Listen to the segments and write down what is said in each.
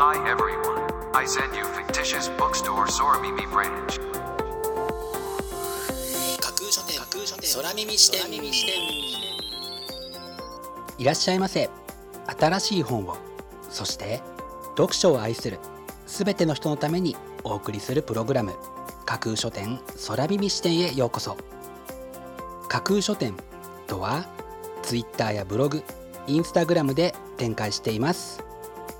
Hi everyone. I send you fictitious bookstore Soramimi branch. 架空書店架空書店空耳視点耳視点いらっしゃいませ新しい本をそして読書を愛するすべての人のためにお送りするプログラム架空書店空耳視点へようこそ架空書店とはツイッターやブログインスタグラムで展開しています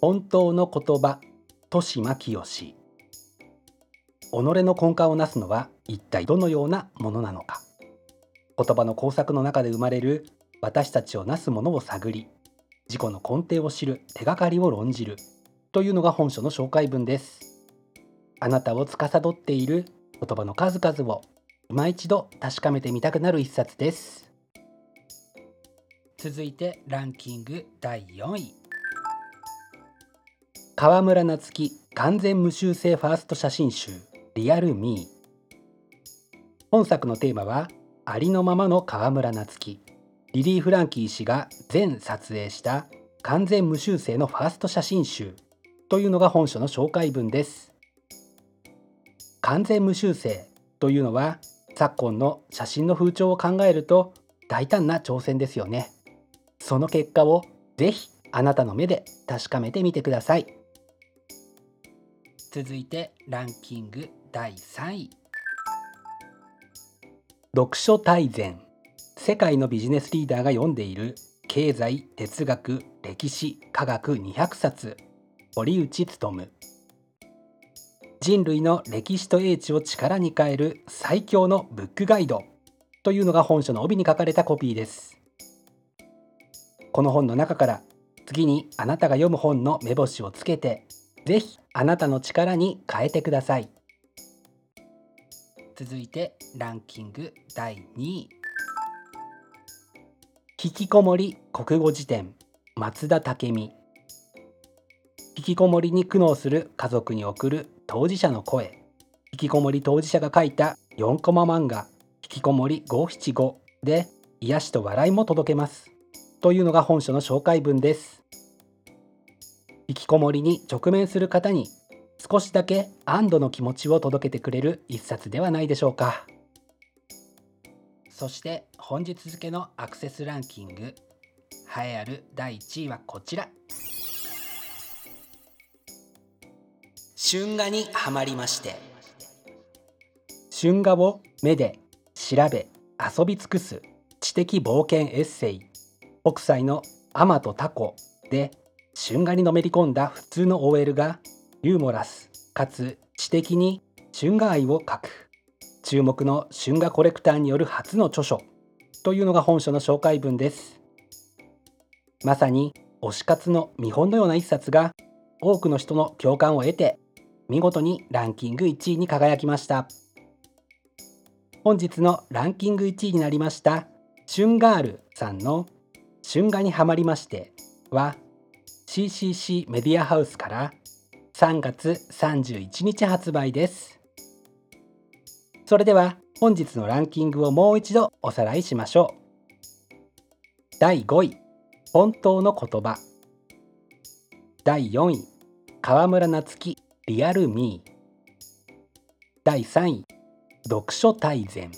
本当の言葉豊島清己の根幹をなすのは一体どのようなものなのか。言葉の工作の中で生まれる私たちをなすものを探り自己の根底を知る手がかりを論じるというのが本書の紹介文です。あなたを司っている言葉の数々を今一度確かめてみたくなる一冊です。続いてランキング第4位。河村夏樹完全無修正ファースト写真集リアルミー。本作のテーマはありのままの河村夏樹リリー・フランキー氏が全撮影した完全無修正のファースト写真集。というのが本書の紹介文です。完全無修正というのは昨今の写真の風潮を考えると大胆な挑戦ですよね。その結果をぜひあなたの目で確かめてみてください。続いてランキング第3位。読書大全。世界のビジネスリーダーが読んでいる。経済哲学歴史科学200冊。堀内勉人類の歴史と英知を力に変える最強のブックガイド。というのが本書の帯に書かれたコピーです。この本の中から次にあなたが読む本の目星をつけてぜひあなたの力に変えてください。続いてランキング第2位。引きこもり国語辞典。松田武美。引きこもりに苦悩する家族に送る当事者の声。引きこもり当事者が書いた4コマ漫画。引きこもり575で癒しと笑いも届けます。というのが本書の紹介文です。引きこもりに直面する方に少しだけ安堵の気持ちを届けてくれる一冊ではないでしょうか。そして本日付のアクセスランキング栄えある第1位はこちら。春画にはまりまして春画を目で調べ遊び尽くす知的冒険エッセイ北斎の「アマとタコ」で春画にのめり込んだ普通の OL がユーモラスかつ知的に春画愛を描く。注目の春画コレクターによる初の著書。というのが本書の紹介文です。まさに推し活の見本のような一冊が多くの人の共感を得て見事にランキング1位に輝きました。本日のランキング1位になりました春ガールさんの春画にはまりましては CCC メディアハウスから3月31日発売です。それでは本日のランキングをもう一度おさらいしましょう。第5位本当の言葉。第4位河村夏樹リアルミー。第3位読書大全。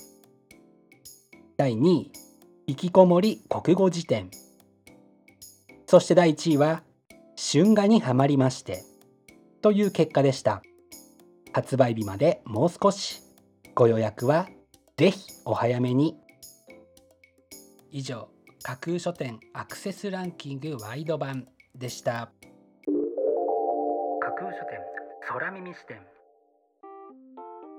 第2位引きこもり国語辞典。そして第1位は春画にはまりましてという結果でした。発売日までもう少し。ご予約はぜひお早めに。以上架空書店アクセスランキングワイド版でした。架空書店空耳視点。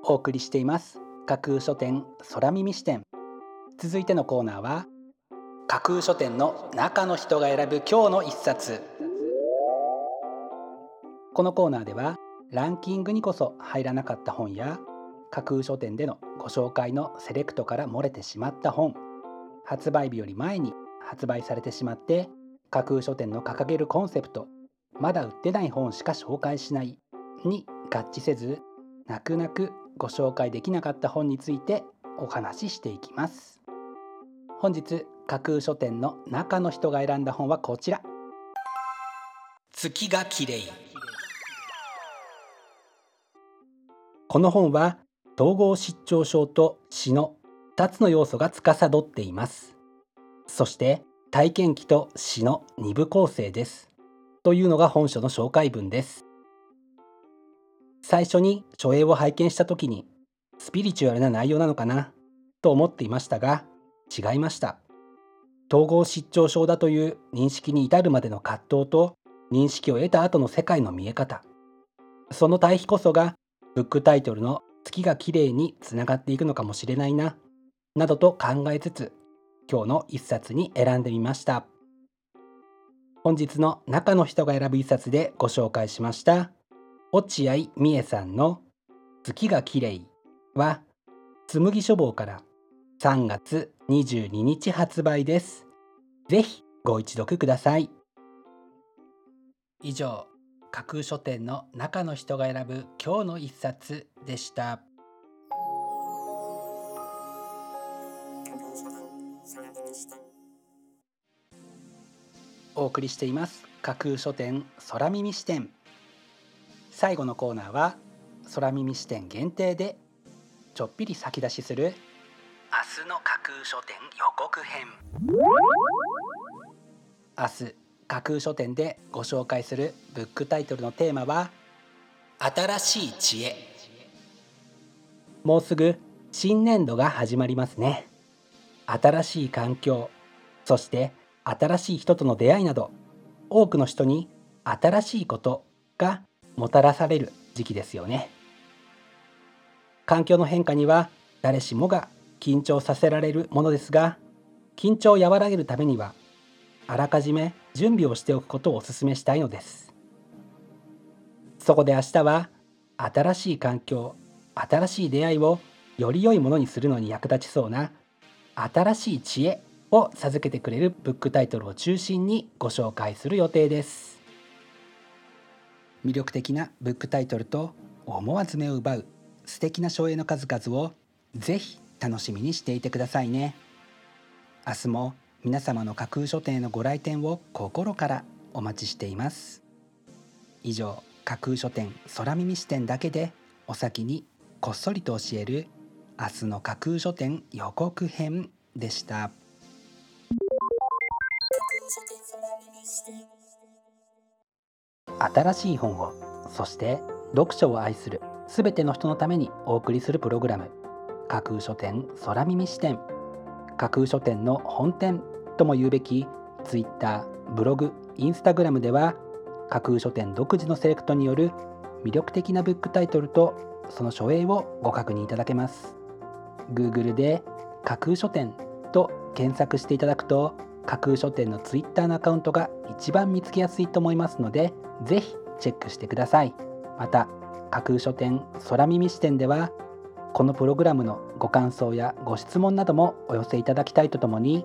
お送りしています。架空書店空耳視点。続いてのコーナーは架空書店の中の人が選ぶ今日の一冊。このコーナーではランキングにこそ入らなかった本や架空書店でのご紹介のセレクトから漏れてしまった本発売日より前に発売されてしまって架空書店の掲げるコンセプトまだ売ってない本しか紹介しないに合致せず泣く泣くご紹介できなかった本についてお話ししていきます。本日架空書店の中の人が選んだ本はこちら。月が綺麗。この本は統合失調症と死の2つの要素が司っています。そして体験記と死の2部構成です。というのが本書の紹介文です。最初に書影を拝見した時にスピリチュアルな内容なのかな？と思っていましたが違いました。統合失調症だという認識に至るまでの葛藤と認識を得た後の世界の見え方。その対比こそがブックタイトルの月が綺麗につながっていくのかもしれないななどと考えつつ今日の一冊に選んでみました。本日の中の人が選ぶ一冊でご紹介しました。落合美恵さんの月が綺麗は紬書房から3月22日発売です。ぜひご一読ください。以上架空書店の中の人が選ぶ今日の一冊でした。お送りしています。架空書店空耳視点。最後のコーナーは空耳視点限定でちょっぴり先出しする明日の架空書店予告編。明日架空書店でご紹介するブックタイトルのテーマは新しい知恵。もうすぐ新年度が始まりますね。新しい環境そして新しい人との出会いなど多くの人に新しいことがもたらされる時期ですよね。環境の変化には誰しもが緊張させられるものですが緊張を和らげるためにはあらかじめ準備をしておくことをお勧めしたいのです。そこで明日は新しい環境新しい出会いをより良いものにするのに役立ちそうな新しい知恵を授けてくれるブックタイトルを中心にご紹介する予定です。魅力的なブックタイトルと思わず目を奪う素敵な書影の数々をぜひ楽しみにしていてくださいね。明日も皆様の架空書店のご来店を心からお待ちしています。以上架空書店空耳視点だけでお先にこっそりと教える明日の架空書店予告編でした。新しい本をそして読書を愛するすべての人のためにお送りするプログラム架空書店空耳視点。架空書店の本店。とも言うべき Twitter ブログインスタグラムでは架空書店独自のセレクトによる魅力的なブックタイトルとその書影をご確認いただけます。Google で架空書店と検索していただくと架空書店の Twitter のアカウントが一番見つけやすいと思いますのでぜひチェックしてください。また架空書店空耳視点ではこのプログラムのご感想やご質問などもお寄せいただきたいとともに